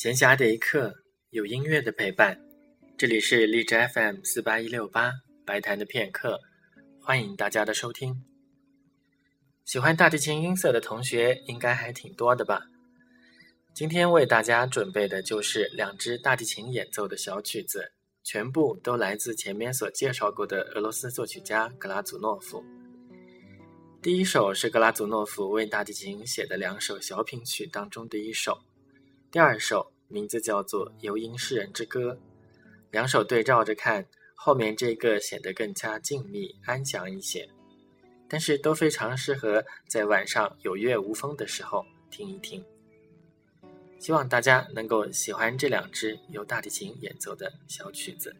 闲暇的一刻，有音乐的陪伴。这里是荔枝 FM 四八一六八白谈的片刻，欢迎大家的收听。喜欢大提琴音色的同学应该还挺多的吧？今天为大家准备的就是两支大提琴演奏的小曲子，全部都来自前面所介绍过的俄罗斯作曲家格拉祖诺夫。第一首是格拉祖诺夫为大提琴写的两首小品曲当中的一首，第二首名字叫做《游吟诗人之歌》。两首对照着看，后面这个显得更加静谧安详一些，但是都非常适合在晚上有月无风的时候听一听。希望大家能够喜欢这两支由大提琴演奏的小曲子。